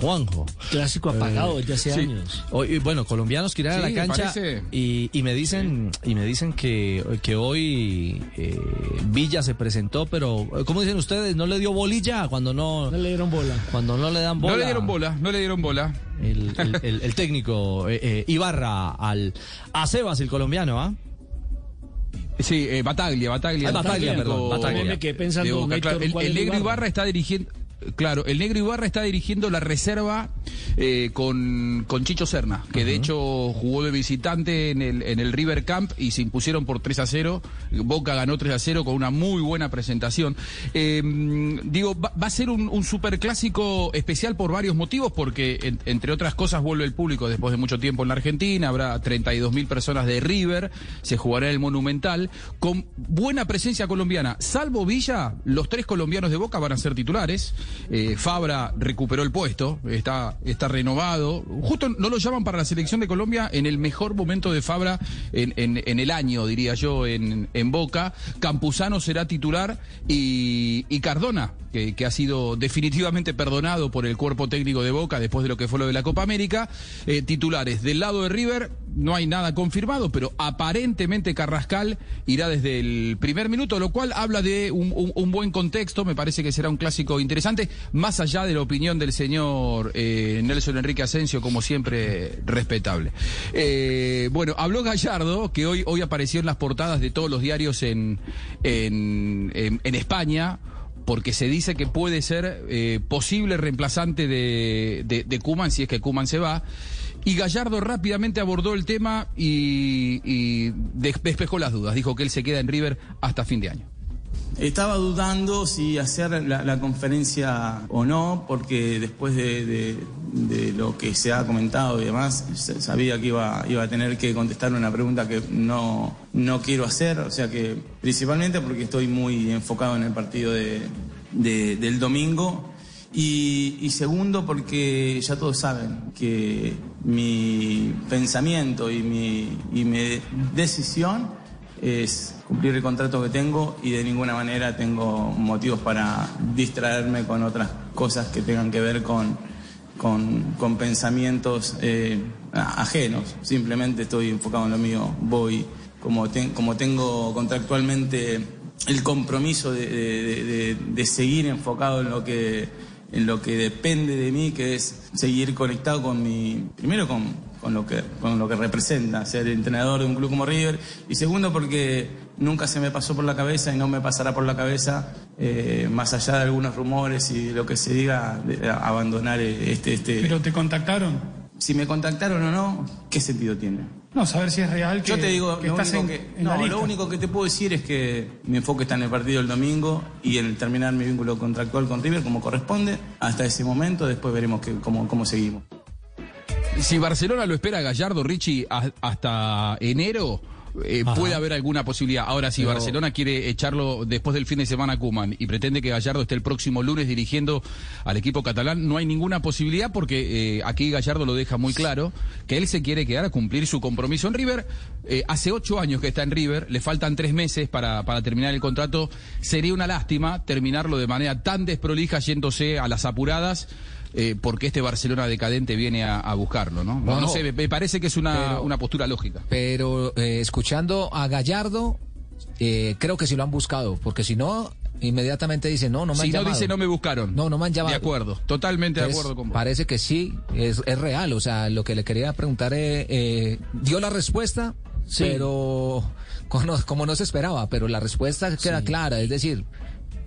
Juanjo. Clásico apagado desde hace Sí. años. Hoy, bueno, colombianos que irán a la cancha y, y me dicen y me dicen que, que hoy eh, Villa se presentó, pero ¿cómo dicen ustedes? No le dio bolilla cuando no No le dieron bola. cuando no le dan bola. No le dieron bola, no le dieron bola. El, el- el- el técnico eh, eh, Ibarra al a Sebas el colombiano, ¿ah? Sí, eh, Bataglia, Bataglia. Ah, Bataglia, perdón, Bataglia. Me quedé pensando, de Boca, Héctor, claro. el, ¿cuál el es negro Ibarra? Ibarra está dirigiendo. Claro, el negro Ibarra está dirigiendo la reserva eh, con, con Chicho Serna, que de hecho jugó de visitante en el, en el River Camp y se impusieron por 3 a 0. Boca ganó 3 a 0 con una muy buena presentación. Eh, digo, va, va a ser un, un superclásico especial por varios motivos, porque en- entre otras cosas vuelve el público después de mucho tiempo en la Argentina, habrá 32 mil personas de River, se jugará en el Monumental, con buena presencia colombiana. Salvo Villa, los tres colombianos de Boca van a ser titulares. Eh, Fabra recuperó el puesto, está, está renovado. Justo no lo llaman para la selección de Colombia en el mejor momento de Fabra en, en- en el año, diría yo, en, en Boca. Campuzano será titular y, y Cardona, que, ha sido definitivamente perdonado por el cuerpo técnico de Boca después de lo que fue lo de la Copa América. eh, titulares del lado de River, no hay nada confirmado, pero aparentemente Carrascal irá desde el primer minuto, lo cual habla de un, un- buen contexto. Me parece que será un clásico interesante, más allá de la opinión del señor eh, Nelson Enrique Asensio, como siempre, respetable. Eh, bueno, habló Gallardo, que hoy, hoy apareció en las portadas de todos los diarios en, en- en España porque se dice que puede ser eh, posible reemplazante de, de, si es que Kuman se va. Y Gallardo rápidamente abordó el tema y, y des- despejó las dudas. Dijo que él se queda en River hasta fin de año. Estaba dudando si hacer la, conferencia o no, porque después de, lo que se ha comentado y demás, sabía que iba, iba a tener que contestar una pregunta que no, no quiero hacer, o sea que principalmente porque estoy muy enfocado en el partido de- del domingo. Y, y segundo, porque ya todos saben que mi pensamiento y mi, y mi decisión es cumplir el contrato que tengo y de ninguna manera tengo motivos para distraerme con otras cosas que tengan que ver con, con, con pensamientos eh, ajenos. Simplemente estoy enfocado en lo mío. Voy, como, ten- como tengo contractualmente el compromiso de- de- de seguir enfocado en lo que en lo que depende de mí, que es seguir conectado con mi, primero con, con lo que, con lo que representa ser entrenador de un club como River, y segundo porque nunca se me pasó por la cabeza y no me pasará por la cabeza, eh, más allá de algunos rumores y lo que se diga, de- abandonar este, este. Pero te contactaron. si me contactaron o no, ¿qué sentido tiene? No, saber si es real que, Yo te digo, que lo, estás único en, que, en la no, lista. lo único que te puedo decir es que mi enfoque está en el partido del domingo y en el terminar mi vínculo contractual con River como corresponde. Hasta ese momento, después veremos que, cómo, cómo seguimos. Si Barcelona lo espera Gallardo, Richie, a- hasta enero, eh, puede haber alguna posibilidad. Ahora, si Pero- Barcelona quiere echarlo después del fin de semana a Kuman y pretende que Gallardo esté el próximo lunes dirigiendo al equipo catalán, no hay ninguna posibilidad porque eh, aquí Gallardo lo deja muy claro que él se quiere quedar a cumplir su compromiso en River. Eh, hace ocho años que está en River, le faltan tres meses para, para terminar el contrato. Sería una lástima terminarlo de manera tan desprolija yéndose a las apuradas. Eh, porque este Barcelona decadente viene a, a buscarlo, ¿no? No, no No, sé, me, parece que es una, pero- una postura lógica. Pero eh, escuchando a Gallardo, eh, creo que sí lo han buscado, porque si no, inmediatamente dice, no, no me Si han no llamado. dice no me buscaron. No, no me han llamado. De acuerdo, totalmente de acuerdo con vos. Parece que sí, es, es real. O sea, lo que le quería preguntar, eh, eh, dio la respuesta, Sí. pero como, como no se esperaba, pero la respuesta queda clara. Es decir,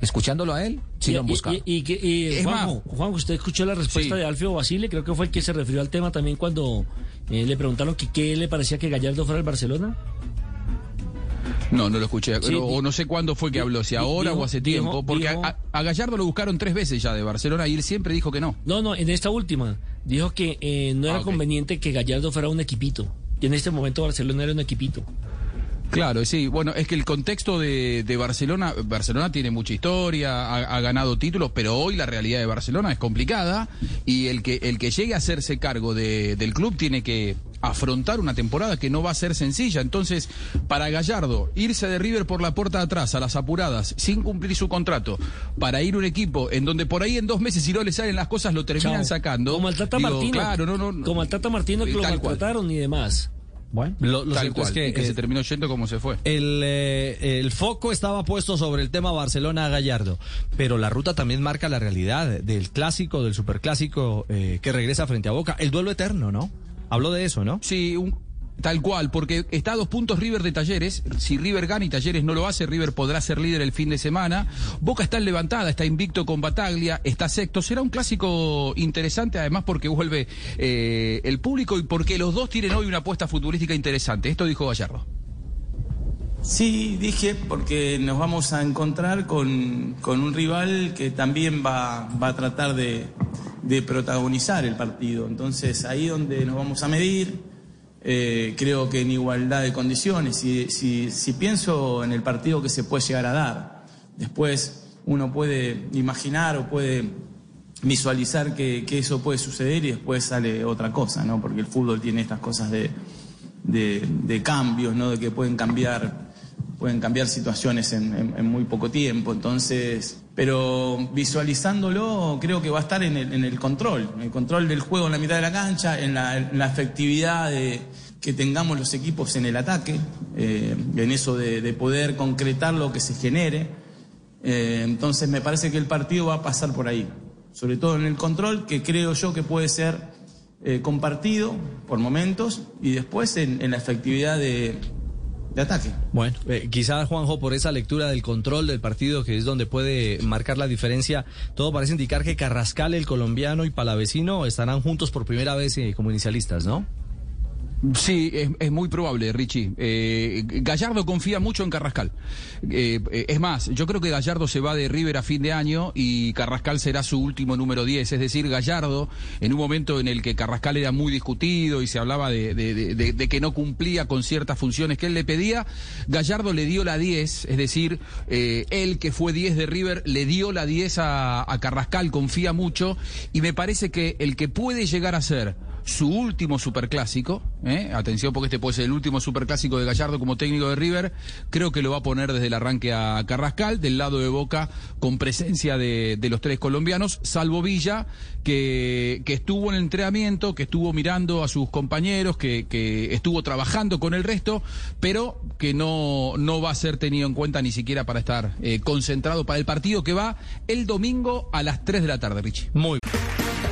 escuchándolo a él, sí Y- lo han y- buscado. Y, y Es Juanjo, Juanjo, usted escuchó la respuesta Sí. de Alfio Basile, creo que fue el que se refirió al tema también cuando eh, le preguntaron que qué le parecía que Gallardo fuera al Barcelona. No, no lo escuché. Sí, o no sé cuándo fue que habló, si ahora dijo- o hace tiempo. dijo- porque a- dijo- a, a Gallardo lo buscaron tres veces ya de Barcelona y él siempre dijo que no. No, no, en esta última. Dijo que eh, no era Ah, conveniente que Gallardo fuera un equipito. Y en este momento Barcelona era un equipito. Claro, sí. Bueno, es que el contexto de, de Barcelona, Barcelona tiene mucha historia, ha, ha ganado títulos, pero hoy la realidad de Barcelona es complicada y el que el que llegue a hacerse cargo de- del club tiene que afrontar una temporada que no va a ser sencilla. Entonces, para Gallardo, irse de River por la puerta de atrás a las apuradas, sin cumplir su contrato, para ir a un equipo en donde por ahí en dos meses si no le salen las cosas lo terminan Chao. sacando. Como al Tata Digo, Martino. Claro, no, no. Como al Tata Martino que lo cual. maltrataron y demás. Bueno, lo, cierto cual, es que, y que eh, se terminó yendo como se fue. El, eh, el foco estaba puesto sobre el tema Barcelona-Gallardo, pero la ruta también marca la realidad del clásico, del superclásico eh, que regresa frente a Boca. El duelo eterno, ¿no? Hablo de eso, ¿no? Sí, un- tal cual, porque está a dos puntos River de Talleres. Si River gana y Talleres no lo hace, River podrá ser líder el fin de semana. Boca está levantada, está invicto con Bataglia, está sexto. Será un clásico interesante, además porque vuelve eh, el público y porque los dos tienen hoy una apuesta futbolística interesante. Esto dijo Gallardo. Sí, dije porque nos vamos a encontrar con, con un rival que también va, va a tratar de, de protagonizar el partido. Entonces ahí donde nos vamos a medir, eh, creo que en igualdad de condiciones. Si, si, pienso en el partido que se puede llegar a dar, después uno puede imaginar o puede visualizar que, eso puede suceder y después sale otra cosa, ¿no? Porque el fútbol tiene estas cosas de cambios, ¿no? De que pueden cambiar, pueden cambiar situaciones en, muy poco tiempo. Entonces, pero visualizándolo, creo que va a estar en el, control, en el control del juego en la mitad de la cancha, en la, efectividad de que tengamos los equipos en el ataque, eh, en eso de, de poder concretar lo que se genere. Eh, entonces me parece que el partido va a pasar por ahí, sobre todo en el control, que creo yo que puede ser eh, compartido por momentos y después en la efectividad de, de ataque. Bueno, eh, quizás Juanjo, por esa lectura del control del partido, que es donde puede marcar la diferencia, todo parece indicar que Carrascal, el colombiano, y Palavecino estarán juntos por primera vez eh, como inicialistas, ¿no? Sí, es, es muy probable, Richie. Eh, Gallardo confía mucho en Carrascal. Eh, eh, es más, yo creo que Gallardo se va de River a fin de año y Carrascal será su último número 10. Es decir, Gallardo, en un momento en el que Carrascal era muy discutido y se hablaba de, de- de- de- que no cumplía con ciertas funciones que él le pedía, Gallardo le dio la 10. Es decir, eh, él que fue 10 de River le dio la 10 a, a Carrascal, confía mucho y me parece que el que puede llegar a ser su último superclásico, ¿eh? atención porque este puede ser el último superclásico de Gallardo como técnico de River, creo que lo va a poner desde el arranque a Carrascal, del lado de Boca, con presencia de, los tres colombianos, salvo Villa, que, estuvo en el entrenamiento, que estuvo mirando a sus compañeros, que, estuvo trabajando con el resto, pero que no, no va a ser tenido en cuenta ni siquiera para estar eh, concentrado para el partido que va el domingo a las 3 de la tarde, Richie. Muy